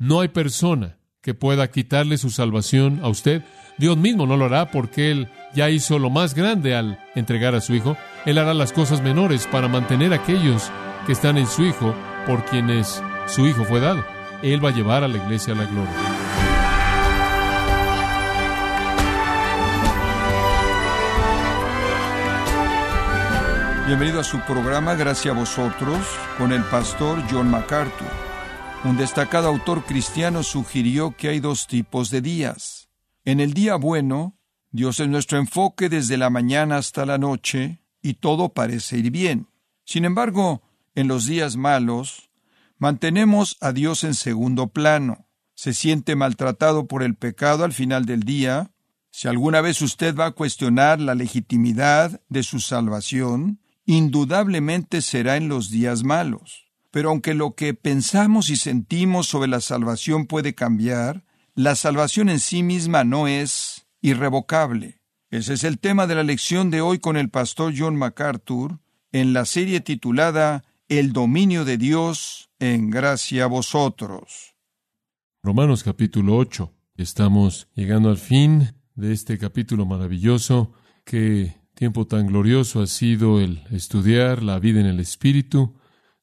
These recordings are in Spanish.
No hay persona que pueda quitarle su salvación a usted. Dios mismo no lo hará porque Él ya hizo lo más grande al entregar a su Hijo. Él hará las cosas menores para mantener a aquellos que están en su Hijo por quienes su Hijo fue dado. Él va a llevar a la iglesia a la gloria. Bienvenido a su programa Gracias a vosotros con el pastor John MacArthur. Un destacado autor cristiano sugirió que hay dos tipos de días. En el día bueno, Dios es nuestro enfoque desde la mañana hasta la noche y todo parece ir bien. Sin embargo, en los días malos, mantenemos a Dios en segundo plano. Se siente maltratado por el pecado al final del día. Si alguna vez usted va a cuestionar la legitimidad de su salvación, indudablemente será en los días malos. Pero aunque lo que pensamos y sentimos sobre la salvación puede cambiar, la salvación en sí misma no es irrevocable. Ese es el tema de la lección de hoy con el pastor John MacArthur en la serie titulada El dominio de Dios en gracia a vosotros. Romanos capítulo 8. Estamos llegando al fin de este capítulo maravilloso. Qué tiempo tan glorioso ha sido el estudiar la vida en el Espíritu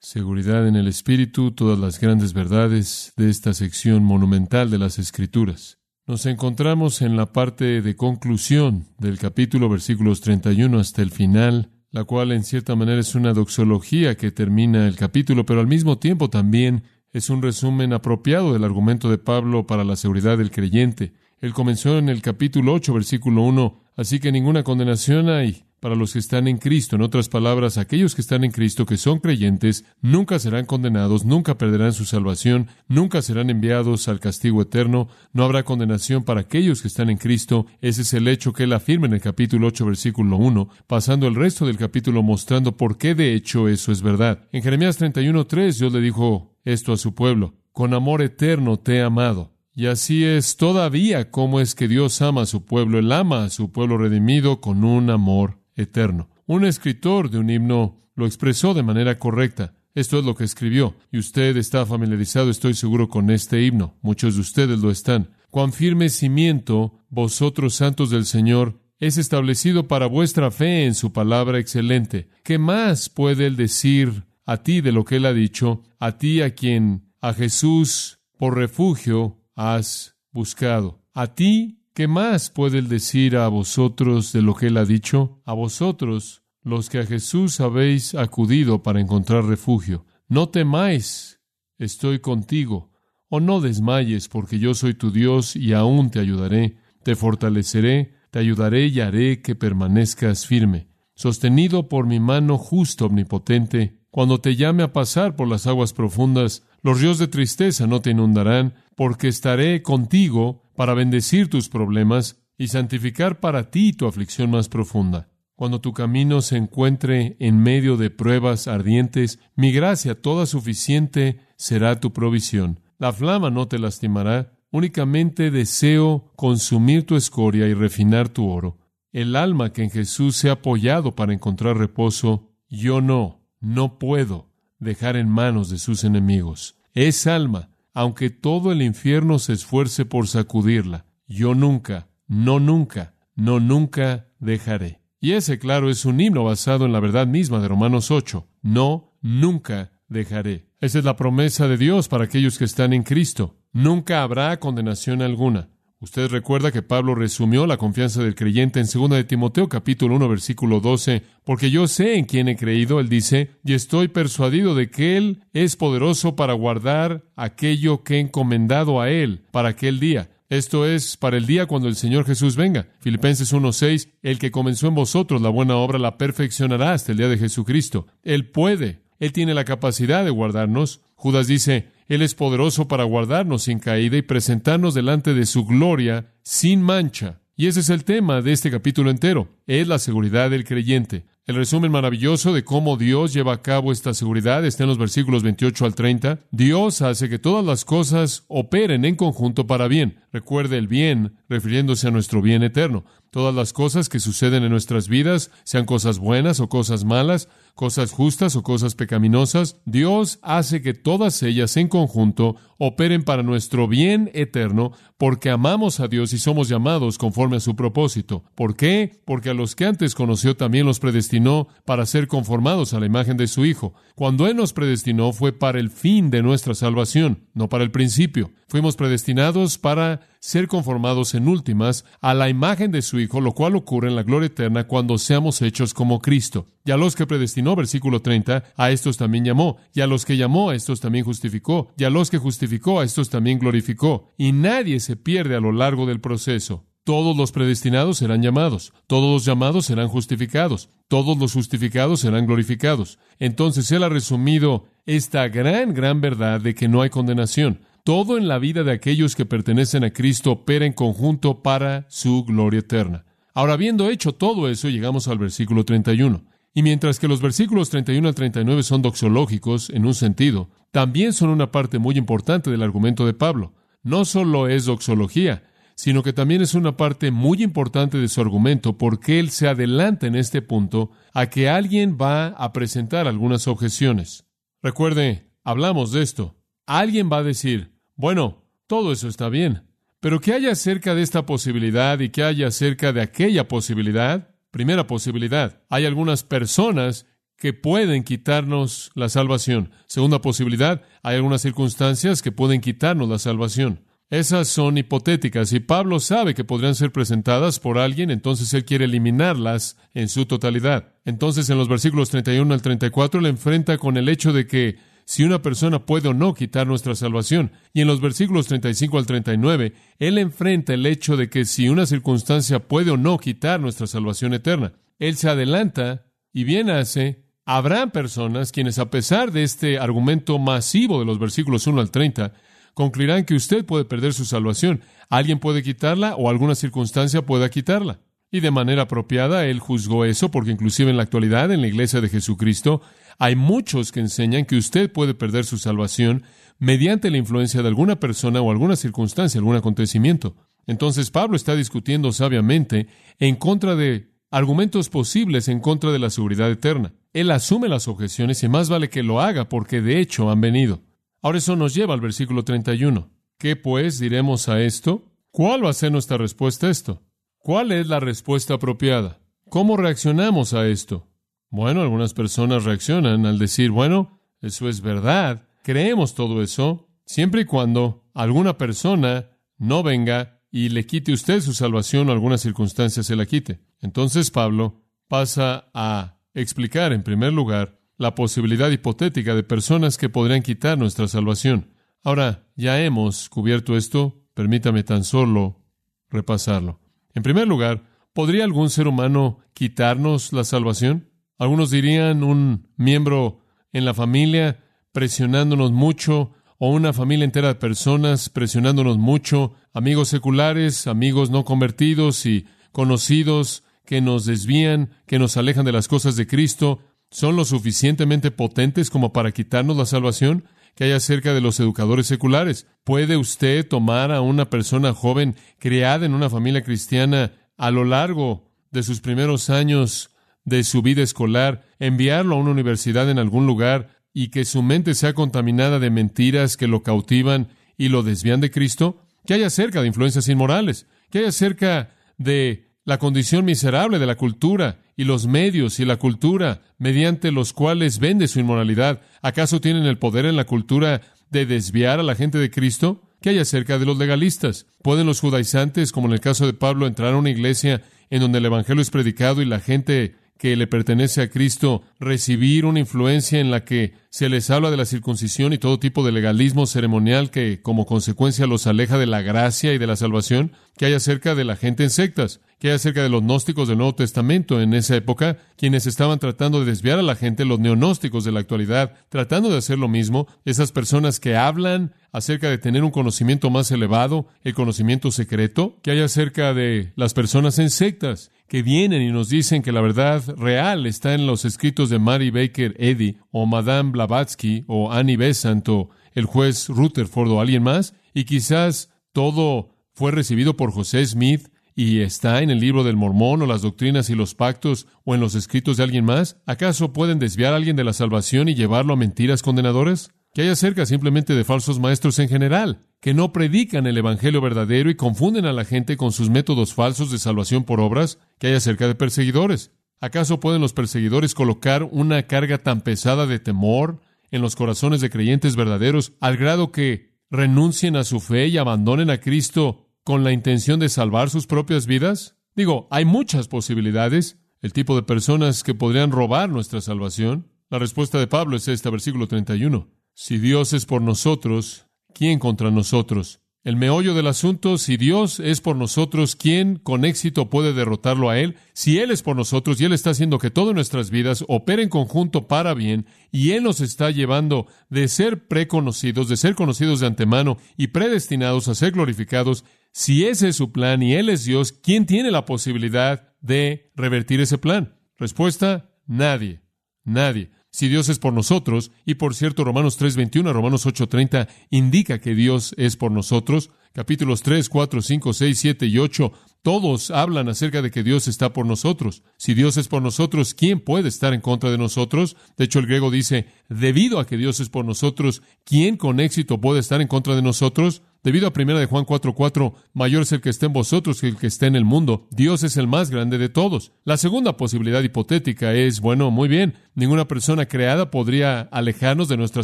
seguridad en el Espíritu, todas las grandes verdades de esta sección monumental de las Escrituras. Nos encontramos en la parte de conclusión del capítulo versículos 31 hasta el final, la cual en cierta manera es una doxología que termina el capítulo, pero al mismo tiempo también es un resumen apropiado del argumento de Pablo para la seguridad del creyente. Él comenzó en el capítulo 8, versículo 1, así que ninguna condenación hay para los que están en Cristo. En otras palabras, aquellos que están en Cristo, que son creyentes, nunca serán condenados, nunca perderán su salvación, nunca serán enviados al castigo eterno, no habrá condenación para aquellos que están en Cristo. Ese es el hecho que él afirma en el capítulo 8, versículo 1, pasando el resto del capítulo mostrando por qué de hecho eso es verdad. En Jeremías 31, 3, Dios le dijo esto a su pueblo, con amor eterno te he amado. Y así es todavía como es que Dios ama a su pueblo. Él ama a su pueblo redimido con un amor eterno. Un escritor de un himno lo expresó de manera correcta. Esto es lo que escribió, y usted está familiarizado, estoy seguro, con este himno. Muchos de ustedes lo están. Cuán firme cimiento, vosotros santos del Señor, es establecido para vuestra fe en su palabra excelente. ¿Qué más puede él decir a ti de lo que él ha dicho, a ti a quien a Jesús por refugio has buscado? A ti ¿Qué más puede él decir a vosotros de lo que él ha dicho? A vosotros, los que a Jesús habéis acudido para encontrar refugio. No temáis, estoy contigo. O no desmayes, porque yo soy tu Dios y aún te ayudaré, te fortaleceré, te ayudaré y haré que permanezcas firme. Sostenido por mi mano justo omnipotente, cuando te llame a pasar por las aguas profundas, los ríos de tristeza no te inundarán, porque estaré contigo para bendecir tus problemas y santificar para ti tu aflicción más profunda. Cuando tu camino se encuentre en medio de pruebas ardientes, mi gracia toda suficiente será tu provisión. La flama no te lastimará, únicamente deseo consumir tu escoria y refinar tu oro. El alma que en Jesús se ha apoyado para encontrar reposo, yo no, no puedo dejar en manos de sus enemigos. Es alma aunque todo el infierno se esfuerce por sacudirla, yo nunca, no nunca, no nunca dejaré. Y ese, claro, es un himno basado en la verdad misma de Romanos 8. No, nunca dejaré. Esa es la promesa de Dios para aquellos que están en Cristo. Nunca habrá condenación alguna. Usted recuerda que Pablo resumió la confianza del creyente en 2 de Timoteo capítulo 1 versículo 12, porque yo sé en quién he creído, él dice, y estoy persuadido de que él es poderoso para guardar aquello que he encomendado a él para aquel día. Esto es para el día cuando el Señor Jesús venga. Filipenses 1:6, el que comenzó en vosotros la buena obra la perfeccionará hasta el día de Jesucristo. Él puede, él tiene la capacidad de guardarnos. Judas dice, Él es poderoso para guardarnos sin caída y presentarnos delante de su gloria sin mancha. Y ese es el tema de este capítulo entero. Es la seguridad del creyente. El resumen maravilloso de cómo Dios lleva a cabo esta seguridad está en los versículos 28 al 30. Dios hace que todas las cosas operen en conjunto para bien. Recuerde el bien, refiriéndose a nuestro bien eterno. Todas las cosas que suceden en nuestras vidas, sean cosas buenas o cosas malas, cosas justas o cosas pecaminosas, Dios hace que todas ellas en conjunto operen para nuestro bien eterno, porque amamos a Dios y somos llamados conforme a su propósito. ¿Por qué? Porque a los que antes conoció también los predestinó para ser conformados a la imagen de su Hijo. Cuando Él nos predestinó fue para el fin de nuestra salvación, no para el principio. Fuimos predestinados para ser conformados en últimas a la imagen de su Hijo, lo cual ocurre en la gloria eterna cuando seamos hechos como Cristo. Y a los que predestinó, versículo 30, a estos también llamó, y a los que llamó, a estos también justificó, y a los que justificó, a estos también glorificó. Y nadie se pierde a lo largo del proceso. Todos los predestinados serán llamados, todos los llamados serán justificados, todos los justificados serán glorificados. Entonces Él ha resumido esta gran, gran verdad de que no hay condenación. Todo en la vida de aquellos que pertenecen a Cristo opera en conjunto para su gloria eterna. Ahora, habiendo hecho todo eso, llegamos al versículo 31. Y mientras que los versículos 31 al 39 son doxológicos en un sentido, también son una parte muy importante del argumento de Pablo. No solo es doxología, sino que también es una parte muy importante de su argumento porque él se adelanta en este punto a que alguien va a presentar algunas objeciones. Recuerde, hablamos de esto. Alguien va a decir, bueno, todo eso está bien, pero ¿qué hay acerca de esta posibilidad y qué hay acerca de aquella posibilidad? Primera posibilidad, hay algunas personas que pueden quitarnos la salvación. Segunda posibilidad, hay algunas circunstancias que pueden quitarnos la salvación. Esas son hipotéticas y Pablo sabe que podrían ser presentadas por alguien, entonces él quiere eliminarlas en su totalidad. Entonces en los versículos 31 al 34 le enfrenta con el hecho de que si una persona puede o no quitar nuestra salvación. Y en los versículos 35 al 39, Él enfrenta el hecho de que si una circunstancia puede o no quitar nuestra salvación eterna. Él se adelanta y bien hace. Habrá personas quienes, a pesar de este argumento masivo de los versículos 1 al 30, concluirán que usted puede perder su salvación. Alguien puede quitarla o alguna circunstancia pueda quitarla. Y de manera apropiada, él juzgó eso porque inclusive en la actualidad, en la iglesia de Jesucristo, hay muchos que enseñan que usted puede perder su salvación mediante la influencia de alguna persona o alguna circunstancia, algún acontecimiento. Entonces Pablo está discutiendo sabiamente en contra de argumentos posibles en contra de la seguridad eterna. Él asume las objeciones y más vale que lo haga porque de hecho han venido. Ahora eso nos lleva al versículo 31. ¿Qué pues diremos a esto? ¿Cuál va a ser nuestra respuesta a esto? ¿Cuál es la respuesta apropiada? ¿Cómo reaccionamos a esto? Bueno, algunas personas reaccionan al decir, bueno, eso es verdad, creemos todo eso, siempre y cuando alguna persona no venga y le quite usted su salvación o alguna circunstancia se la quite. Entonces Pablo pasa a explicar, en primer lugar, la posibilidad hipotética de personas que podrían quitar nuestra salvación. Ahora, ya hemos cubierto esto, permítame tan solo repasarlo. En primer lugar, ¿podría algún ser humano quitarnos la salvación? Algunos dirían un miembro en la familia presionándonos mucho, o una familia entera de personas presionándonos mucho, amigos seculares, amigos no convertidos y conocidos que nos desvían, que nos alejan de las cosas de Cristo, son lo suficientemente potentes como para quitarnos la salvación que hay acerca de los educadores seculares. ¿Puede usted tomar a una persona joven criada en una familia cristiana a lo largo de sus primeros años de su vida escolar, enviarlo a una universidad en algún lugar y que su mente sea contaminada de mentiras que lo cautivan y lo desvían de Cristo? ¿Qué hay acerca de influencias inmorales? ¿Qué hay acerca de la condición miserable de la cultura y los medios y la cultura mediante los cuales vende su inmoralidad? ¿Acaso tienen el poder en la cultura de desviar a la gente de Cristo? ¿Qué hay acerca de los legalistas? ¿Pueden los judaizantes, como en el caso de Pablo, entrar a una iglesia en donde el Evangelio es predicado y la gente que le pertenece a Cristo recibir una influencia en la que se les habla de la circuncisión y todo tipo de legalismo ceremonial que como consecuencia los aleja de la gracia y de la salvación que hay acerca de la gente en sectas, que hay acerca de los gnósticos del Nuevo Testamento. En esa época, quienes estaban tratando de desviar a la gente, los neonósticos de la actualidad, tratando de hacer lo mismo, esas personas que hablan acerca de tener un conocimiento más elevado, el conocimiento secreto, que hay acerca de las personas en sectas, que vienen y nos dicen que la verdad real está en los escritos de Mary Baker Eddy o Madame Blavatsky o Annie Besant o el juez Rutherford o alguien más, y quizás todo fue recibido por José Smith y está en el libro del Mormón o las doctrinas y los pactos o en los escritos de alguien más? ¿Acaso pueden desviar a alguien de la salvación y llevarlo a mentiras condenadoras? ¿Qué hay acerca simplemente de falsos maestros en general, que no predican el Evangelio verdadero y confunden a la gente con sus métodos falsos de salvación por obras? ¿Qué hay acerca de perseguidores? ¿Acaso pueden los perseguidores colocar una carga tan pesada de temor en los corazones de creyentes verdaderos al grado que renuncien a su fe y abandonen a Cristo con la intención de salvar sus propias vidas? Digo, hay muchas posibilidades, el tipo de personas que podrían robar nuestra salvación. La respuesta de Pablo es esta, versículo 31. Si Dios es por nosotros, ¿quién contra nosotros? El meollo del asunto, si Dios es por nosotros, ¿quién con éxito puede derrotarlo a Él? Si Él es por nosotros y Él está haciendo que todas nuestras vidas operen en conjunto para bien, y Él nos está llevando de ser preconocidos, de ser conocidos de antemano y predestinados a ser glorificados, si ese es su plan y Él es Dios, ¿quién tiene la posibilidad de revertir ese plan? Respuesta, nadie, nadie. Si Dios es por nosotros, y por cierto Romanos 3.21 a Romanos 8.30 indica que Dios es por nosotros, capítulos 3, 4, 5, 6, 7 y 8, todos hablan acerca de que Dios está por nosotros. Si Dios es por nosotros, ¿quién puede estar en contra de nosotros? De hecho, el griego dice, debido a que Dios es por nosotros, ¿quién con éxito puede estar en contra de nosotros? Debido a 1 de Juan 4:4, mayor es el que esté en vosotros que el que esté en el mundo. Dios es el más grande de todos. La segunda posibilidad hipotética es, bueno, muy bien, ninguna persona creada podría alejarnos de nuestra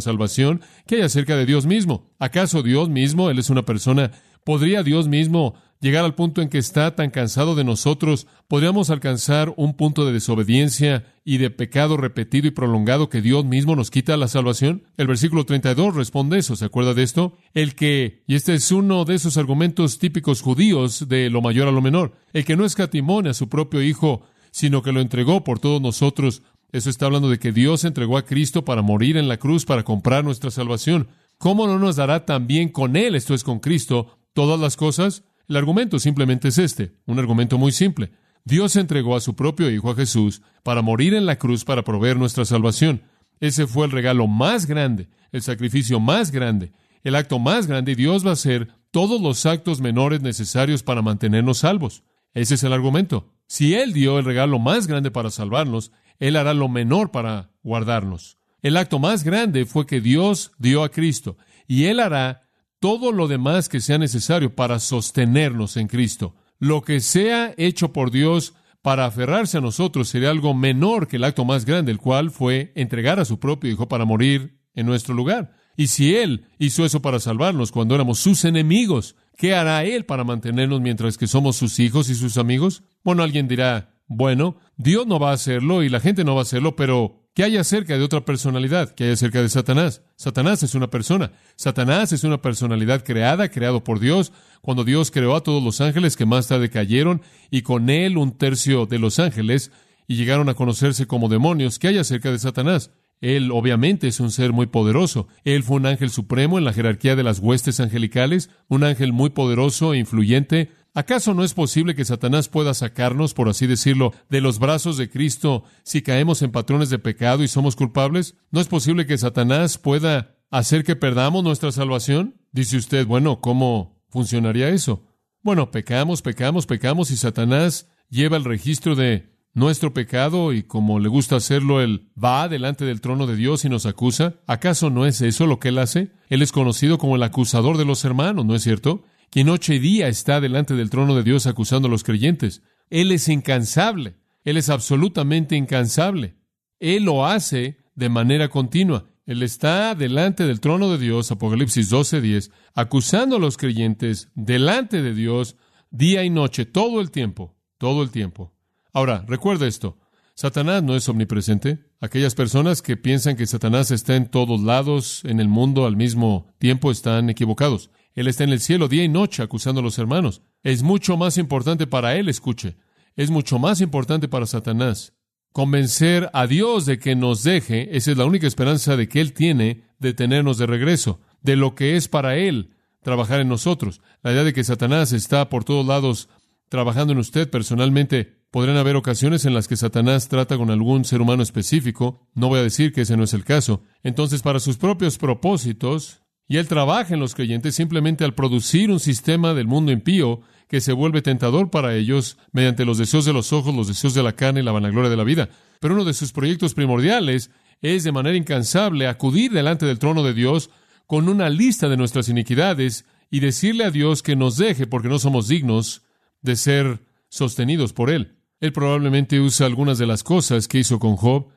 salvación que hay acerca de Dios mismo. ¿Acaso Dios mismo, Él es una persona, podría Dios mismo llegar al punto en que está tan cansado de nosotros, podríamos alcanzar un punto de desobediencia y de pecado repetido y prolongado que Dios mismo nos quita la salvación? El versículo 32 responde eso, ¿se acuerda de esto? El que, y este es uno de esos argumentos típicos judíos de lo mayor a lo menor, el que no escatimone a su propio Hijo, sino que lo entregó por todos nosotros. Eso está hablando de que Dios entregó a Cristo para morir en la cruz, para comprar nuestra salvación. ¿Cómo no nos dará también con Él, esto es con Cristo, todas las cosas? El argumento simplemente es este, un argumento muy simple. Dios entregó a su propio Hijo a Jesús para morir en la cruz para proveer nuestra salvación. Ese fue el regalo más grande, el sacrificio más grande, el acto más grande y Dios va a hacer todos los actos menores necesarios para mantenernos salvos. Ese es el argumento. Si Él dio el regalo más grande para salvarnos, Él hará lo menor para guardarnos. El acto más grande fue que Dios dio a Cristo y Él hará todo lo demás que sea necesario para sostenernos en Cristo. Lo que sea hecho por Dios para aferrarse a nosotros sería algo menor que el acto más grande, el cual fue entregar a su propio Hijo para morir en nuestro lugar. Y si Él hizo eso para salvarnos cuando éramos sus enemigos, ¿qué hará Él para mantenernos mientras que somos sus hijos y sus amigos? Bueno, alguien dirá, bueno, Dios no va a hacerlo y la gente no va a hacerlo, pero ¿Qué hay acerca de otra personalidad? ¿Qué hay acerca de Satanás? Satanás es una persona. Satanás es una personalidad creada, creado por Dios, cuando Dios creó a todos los ángeles que más tarde cayeron, y con él un tercio de los ángeles, y llegaron a conocerse como demonios. ¿Qué hay acerca de Satanás? Él obviamente es un ser muy poderoso. Él fue un ángel supremo en la jerarquía de las huestes angelicales, un ángel muy poderoso e influyente, ¿Acaso no es posible que Satanás pueda sacarnos, por así decirlo, de los brazos de Cristo si caemos en patrones de pecado y somos culpables? ¿No es posible que Satanás pueda hacer que perdamos nuestra salvación? Dice usted, bueno, ¿cómo funcionaría eso? Bueno, pecamos, pecamos, pecamos y Satanás lleva el registro de nuestro pecado y como le gusta hacerlo, él va delante del trono de Dios y nos acusa. ¿Acaso no es eso lo que él hace? Él es conocido como el acusador de los hermanos, ¿no es cierto? Quien noche y día está delante del trono de Dios acusando a los creyentes. Él es incansable, Él es absolutamente incansable. Él lo hace de manera continua. Él está delante del trono de Dios, Apocalipsis 12:10, acusando a los creyentes delante de Dios día y noche, todo el tiempo, todo el tiempo. Ahora, recuerda esto, Satanás no es omnipresente. Aquellas personas que piensan que Satanás está en todos lados en el mundo al mismo tiempo están equivocados. Él está en el cielo día y noche acusando a los hermanos. Es mucho más importante para Él, escuche, es mucho más importante para Satanás. Convencer a Dios de que nos deje, esa es la única esperanza de que Él tiene de tenernos de regreso, de lo que es para Él trabajar en nosotros. La idea de que Satanás está por todos lados trabajando en usted personalmente. Podrían haber ocasiones en las que Satanás trata con algún ser humano específico. No voy a decir que ese no es el caso. Entonces, para sus propios propósitos, Y Él trabaja en los creyentes simplemente al producir un sistema del mundo impío que se vuelve tentador para ellos mediante los deseos de los ojos, los deseos de la carne y la vanagloria de la vida. Pero uno de sus proyectos primordiales es de manera incansable acudir delante del trono de Dios con una lista de nuestras iniquidades y decirle a Dios que nos deje porque no somos dignos de ser sostenidos por Él. Él probablemente usa algunas de las cosas que hizo con Job,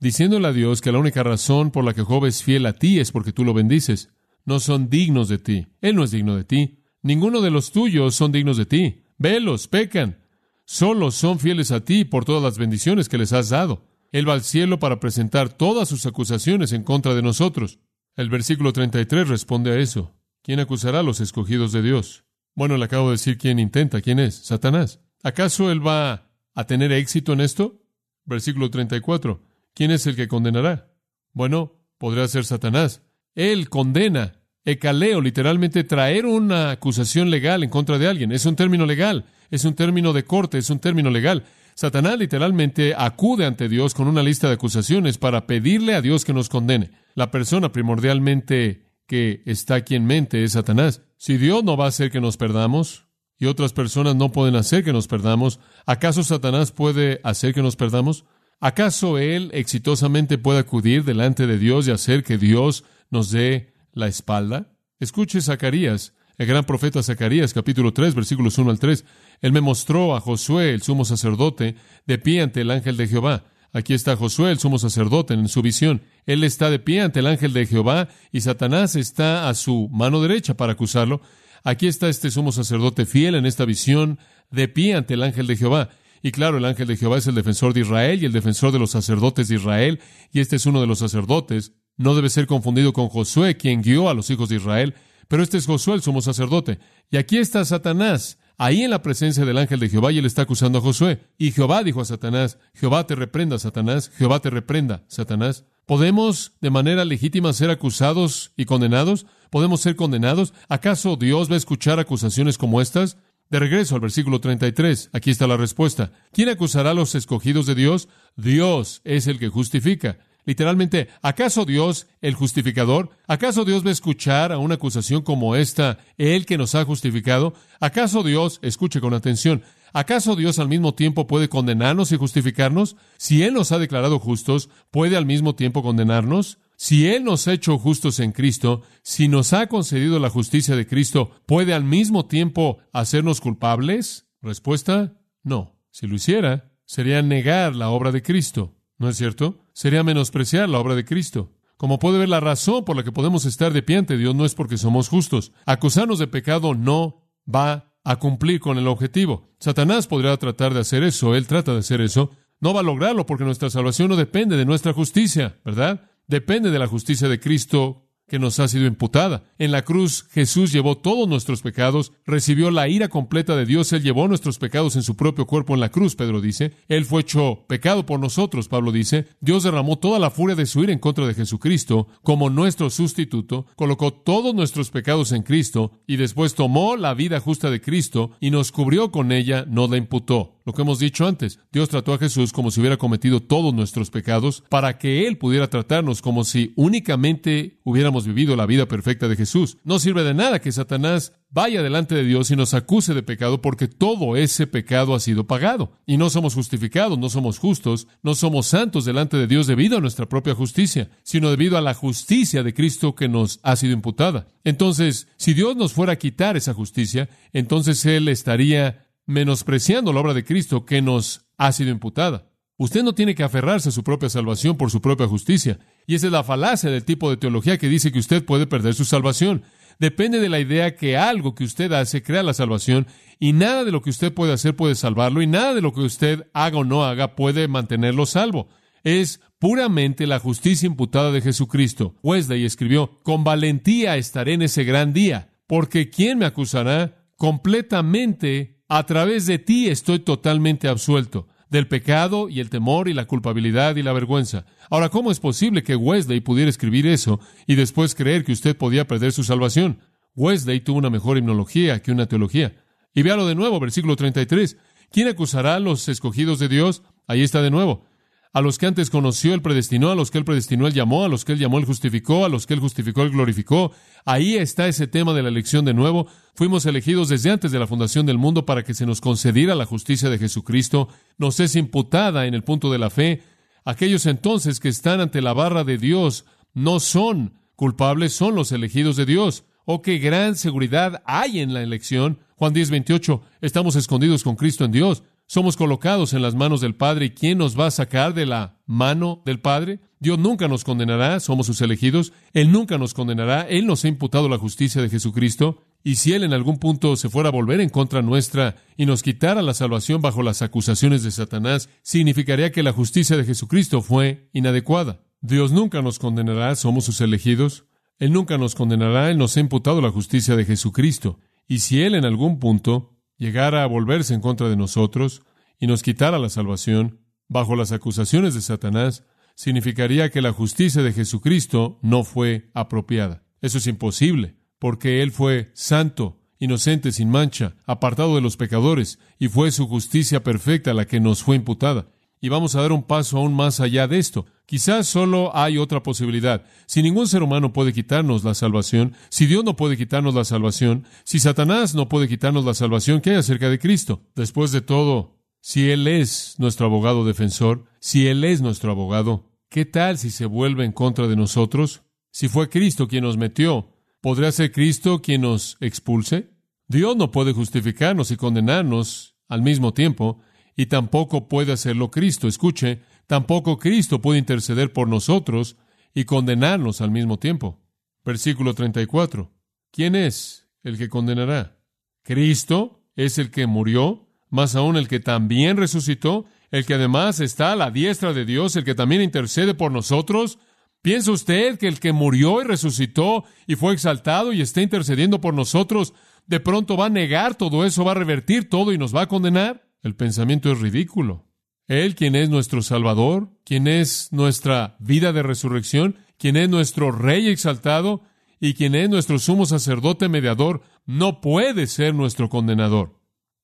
diciéndole a Dios que la única razón por la que Job es fiel a ti es porque tú lo bendices. No son dignos de ti. Él no es digno de ti. Ninguno de los tuyos son dignos de ti. Velos, pecan. Solo son fieles a ti por todas las bendiciones que les has dado. Él va al cielo para presentar todas sus acusaciones en contra de nosotros. El versículo 33 responde a eso. ¿Quién acusará a los escogidos de Dios? Bueno, le acabo de decir quién intenta. ¿Quién es? Satanás. ¿Acaso él va a tener éxito en esto? Versículo 34. ¿Quién es el que condenará? Bueno, podría ser Satanás. Él condena. Ecaleo, literalmente traer una acusación legal en contra de alguien. Es un término legal, es un término de corte, es un término legal. Satanás literalmente acude ante Dios con una lista de acusaciones para pedirle a Dios que nos condene. La persona primordialmente que está aquí en mente es Satanás. Si Dios no va a hacer que nos perdamos y otras personas no pueden hacer que nos perdamos, ¿acaso Satanás puede hacer que nos perdamos? ¿Acaso él exitosamente puede acudir delante de Dios y hacer que Dios nos dé la espalda? Escuche Zacarías el gran profeta Zacarías, capítulo 3, versículos 1 al 3. Él me mostró a Josué, el sumo sacerdote, de pie ante el ángel de Jehová. Aquí está Josué, el sumo sacerdote, en su visión. Él está de pie ante el ángel de Jehová y Satanás está a su mano derecha para acusarlo. Aquí está este sumo sacerdote fiel en esta visión, de pie ante el ángel de Jehová. Y claro, el ángel de Jehová es el defensor de Israel y el defensor de los sacerdotes de Israel, y este es uno de los sacerdotes. No debe ser confundido con Josué, quien guió a los hijos de Israel. Pero este es Josué, el sumo sacerdote. Y aquí está Satanás, ahí en la presencia del ángel de Jehová, y él está acusando a Josué. Y Jehová dijo a Satanás, Jehová te reprenda, Satanás, Jehová te reprenda, Satanás. ¿Podemos de manera legítima ser acusados y condenados? ¿Podemos ser condenados? ¿Acaso Dios va a escuchar acusaciones como estas? De regreso al versículo 33, aquí está la respuesta. ¿Quién acusará a los escogidos de Dios? Dios es el que justifica. Literalmente, ¿acaso Dios, el justificador, acaso Dios va a escuchar a una acusación como esta, Él que nos ha justificado? ¿Acaso Dios, escuche con atención, ¿acaso Dios al mismo tiempo puede condenarnos y justificarnos? Si Él nos ha declarado justos, ¿puede al mismo tiempo condenarnos? Si Él nos ha hecho justos en Cristo, si nos ha concedido la justicia de Cristo, ¿puede al mismo tiempo hacernos culpables? Respuesta, no. Si lo hiciera, sería negar la obra de Cristo. ¿No es cierto? Sería menospreciar la obra de Cristo. Como puede ver, la razón por la que podemos estar de pie ante Dios no es porque somos justos. Acusarnos de pecado no va a cumplir con el objetivo. Satanás podría tratar de hacer eso, él trata de hacer eso. No va a lograrlo porque nuestra salvación no depende de nuestra justicia, ¿verdad? Depende de la justicia de Cristo que nos ha sido imputada. En la cruz Jesús llevó todos nuestros pecados, recibió la ira completa de Dios, Él llevó nuestros pecados en su propio cuerpo en la cruz, Pedro dice. Él fue hecho pecado por nosotros, Pablo dice. Dios derramó toda la furia de su ira en contra de Jesucristo como nuestro sustituto, colocó todos nuestros pecados en Cristo y después tomó la vida justa de Cristo y nos cubrió con ella, no la imputó. Lo que hemos dicho antes, Dios trató a Jesús como si hubiera cometido todos nuestros pecados para que Él pudiera tratarnos como si únicamente hubiéramos vivido la vida perfecta de Jesús. No sirve de nada que Satanás vaya delante de Dios y nos acuse de pecado porque todo ese pecado ha sido pagado. Y no somos justificados, no somos justos, no somos santos delante de Dios debido a nuestra propia justicia, sino debido a la justicia de Cristo que nos ha sido imputada. Entonces, si Dios nos fuera a quitar esa justicia, entonces Él estaría menospreciando la obra de Cristo que nos ha sido imputada. Usted no tiene que aferrarse a su propia salvación por su propia justicia. Y esa es la falacia del tipo de teología que dice que usted puede perder su salvación. Depende de la idea que algo que usted hace crea la salvación y nada de lo que usted puede hacer puede salvarlo y nada de lo que usted haga o no haga puede mantenerlo salvo. Es puramente la justicia imputada de Jesucristo. Wesley escribió, con valentía estaré en ese gran día, porque ¿quién me acusará? Completamente a través de ti estoy totalmente absuelto del pecado y el temor y la culpabilidad y la vergüenza. Ahora, ¿cómo es posible que Wesley pudiera escribir eso y después creer que usted podía perder su salvación? Wesley tuvo una mejor himnología que una teología. Y véalo de nuevo, versículo 33. ¿Quién acusará a los escogidos de Dios? Ahí está de nuevo. A los que antes conoció, Él predestinó, a los que Él predestinó, Él llamó, a los que Él llamó, Él justificó, a los que Él justificó, Él glorificó. Ahí está ese tema de la elección de nuevo. Fuimos elegidos desde antes de la fundación del mundo para que se nos concediera la justicia de Jesucristo. Nos es imputada en el punto de la fe. Aquellos entonces que están ante la barra de Dios no son culpables, son los elegidos de Dios. Oh, qué gran seguridad hay en la elección. Juan 10, 28, estamos escondidos con Cristo en Dios. Somos colocados en las manos del Padre. ¿Y quién nos va a sacar de la mano del Padre? Dios nunca nos condenará, somos sus elegidos. Él nunca nos condenará. Él nos ha imputado la justicia de Jesucristo. Y si Él en algún punto se fuera a volver en contra nuestra y nos quitara la salvación bajo las acusaciones de Satanás, significaría que la justicia de Jesucristo fue inadecuada. Dios nunca nos condenará, somos sus elegidos. Él nunca nos condenará, Él nos ha imputado la justicia de Jesucristo. Y si Él en algún punto llegara a volverse en contra de nosotros y nos quitara la salvación bajo las acusaciones de Satanás, significaría que la justicia de Jesucristo no fue apropiada. Eso es imposible, porque Él fue santo, inocente, sin mancha, apartado de los pecadores, y fue su justicia perfecta la que nos fue imputada. Y vamos a dar un paso aún más allá de esto. Quizás solo hay otra posibilidad. Si ningún ser humano puede quitarnos la salvación, si Dios no puede quitarnos la salvación, si Satanás no puede quitarnos la salvación, ¿qué hay acerca de Cristo? Después de todo, si Él es nuestro abogado defensor, si Él es nuestro abogado, ¿qué tal si se vuelve en contra de nosotros? Si fue Cristo quien nos metió, ¿podría ser Cristo quien nos expulse? Dios no puede justificarnos y condenarnos al mismo tiempo, y tampoco puede hacerlo Cristo. Escuche, tampoco Cristo puede interceder por nosotros y condenarnos al mismo tiempo. Versículo 34. ¿Quién es el que condenará? Cristo es el que murió, más aún el que también resucitó, el que además está a la diestra de Dios, el que también intercede por nosotros. ¿Piensa usted que el que murió y resucitó y fue exaltado y está intercediendo por nosotros, de pronto va a negar todo eso, va a revertir todo y nos va a condenar? El pensamiento es ridículo. Él, quien es nuestro Salvador, quien es nuestra vida de resurrección, quien es nuestro Rey exaltado y quien es nuestro sumo sacerdote mediador, no puede ser nuestro condenador.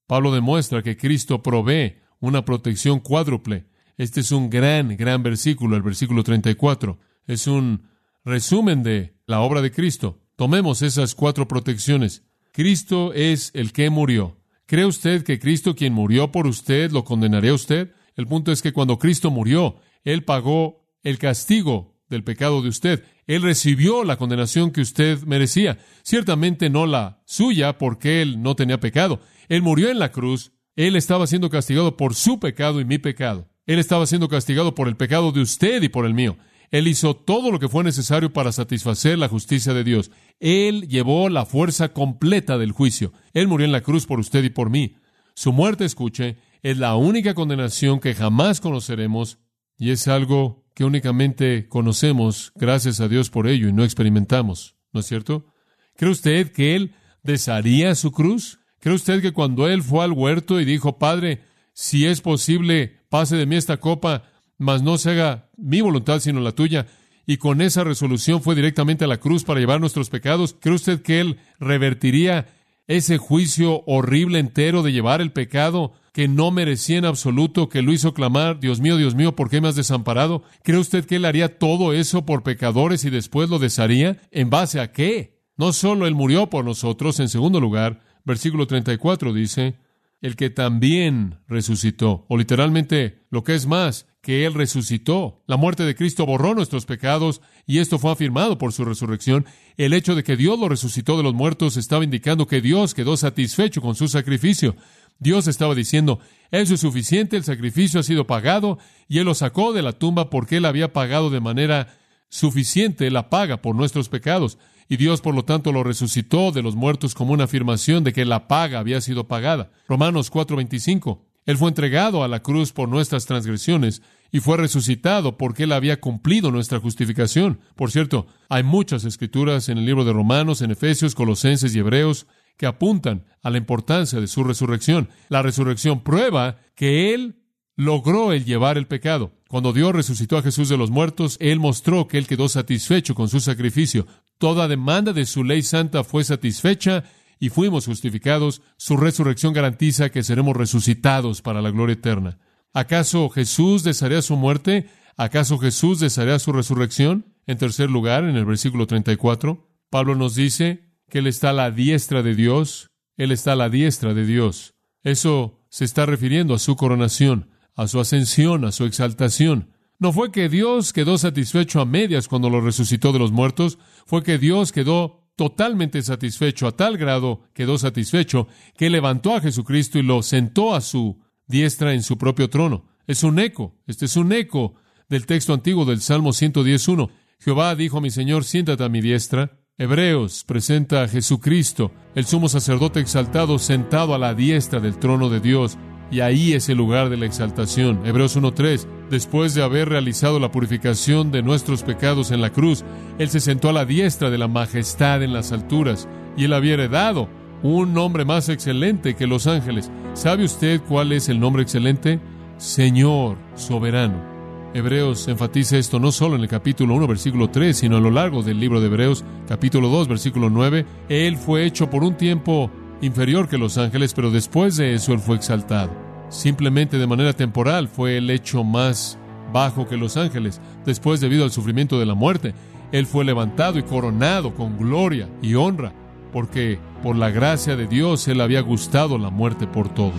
Pablo demuestra que Cristo provee una protección cuádruple. Este es un gran, gran versículo, el versículo 34. Es un resumen de la obra de Cristo. Tomemos esas cuatro protecciones. Cristo es el que murió. ¿Cree usted que Cristo quien murió por usted lo condenaría a usted? El punto es que cuando Cristo murió, Él pagó el castigo del pecado de usted. Él recibió la condenación que usted merecía. Ciertamente no la suya porque Él no tenía pecado. Él murió en la cruz. Él estaba siendo castigado por su pecado y mi pecado. Él estaba siendo castigado por el pecado de usted y por el mío. Él hizo todo lo que fue necesario para satisfacer la justicia de Dios. Él llevó la fuerza completa del juicio. Él murió en la cruz por usted y por mí. Su muerte, escuche, es la única condenación que jamás conoceremos y es algo que únicamente conocemos gracias a Dios por ello y no experimentamos. ¿No es cierto? ¿Cree usted que Él desharía su cruz? ¿Cree usted que cuando Él fue al huerto y dijo, Padre, si es posible, pase de mí esta copa, mas no se haga mi voluntad sino la tuya. Y con esa resolución fue directamente a la cruz para llevar nuestros pecados. ¿Cree usted que Él revertiría ese juicio horrible entero de llevar el pecado que no merecía en absoluto, que lo hizo clamar, Dios mío, Dios mío, ¿por qué me has desamparado? ¿Cree usted que Él haría todo eso por pecadores y después lo desharía? ¿En base a qué? No solo Él murió por nosotros, en segundo lugar, versículo 34 dice, el que también resucitó, o literalmente lo que es más, que Él resucitó. La muerte de Cristo borró nuestros pecados y esto fue afirmado por su resurrección. El hecho de que Dios lo resucitó de los muertos estaba indicando que Dios quedó satisfecho con su sacrificio. Dios estaba diciendo, eso es suficiente, el sacrificio ha sido pagado y Él lo sacó de la tumba porque Él había pagado de manera suficiente la paga por nuestros pecados. Y Dios, por lo tanto, lo resucitó de los muertos como una afirmación de que la paga había sido pagada. Romanos 4:25. Él fue entregado a la cruz por nuestras transgresiones y fue resucitado porque Él había cumplido nuestra justificación. Por cierto, hay muchas escrituras en el libro de Romanos, en Efesios, Colosenses y Hebreos que apuntan a la importancia de su resurrección. La resurrección prueba que Él logró el llevar el pecado. Cuando Dios resucitó a Jesús de los muertos, Él mostró que Él quedó satisfecho con su sacrificio. Toda demanda de su ley santa fue satisfecha y fuimos justificados. Su resurrección garantiza que seremos resucitados para la gloria eterna. ¿Acaso Jesús desearía su muerte? ¿Acaso Jesús desearía su resurrección? En tercer lugar, en el versículo 34, Pablo nos dice que Él está a la diestra de Dios. Él está a la diestra de Dios. Eso se está refiriendo a su coronación, a su ascensión, a su exaltación. No fue que Dios quedó satisfecho a medias cuando lo resucitó de los muertos, fue que Dios quedó totalmente satisfecho, a tal grado quedó satisfecho, que levantó a Jesucristo y lo sentó a su diestra en su propio trono. Es un eco, este es un eco del texto antiguo del Salmo 111. Jehová dijo a mi Señor, siéntate a mi diestra. Hebreos presenta a Jesucristo, el sumo sacerdote exaltado, sentado a la diestra del trono de Dios y ahí es el lugar de la exaltación. Hebreos 1.3. Después de haber realizado la purificación de nuestros pecados en la cruz, Él se sentó a la diestra de la majestad en las alturas, y Él había heredado un nombre más excelente que los ángeles. ¿Sabe usted cuál es el nombre excelente? Señor soberano. Hebreos enfatiza esto no solo en el capítulo 1, versículo 3, sino a lo largo del libro de Hebreos, capítulo 2, versículo 9. Él fue hecho por un tiempo inferior que los ángeles, pero después de eso Él fue exaltado. Simplemente de manera temporal fue el hecho más bajo que los ángeles. Después, debido al sufrimiento de la muerte, Él fue levantado y coronado con gloria y honra, porque por la gracia de Dios Él había gustado la muerte por todos.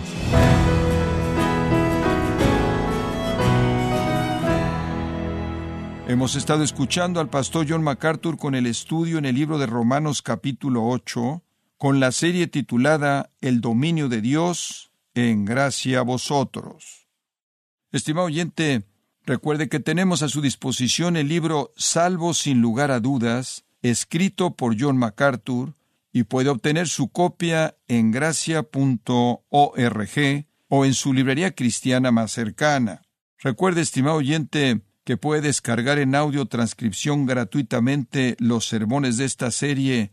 Hemos estado escuchando al pastor John MacArthur con el estudio en el libro de Romanos capítulo 8, con la serie titulada El dominio de Dios en gracia a vosotros. Estimado oyente, recuerde que tenemos a su disposición el libro Salvo sin lugar a dudas, escrito por John MacArthur, y puede obtener su copia en gracia.org o en su librería cristiana más cercana. Recuerde, estimado oyente, que puede descargar en audio transcripción gratuitamente los sermones de esta serie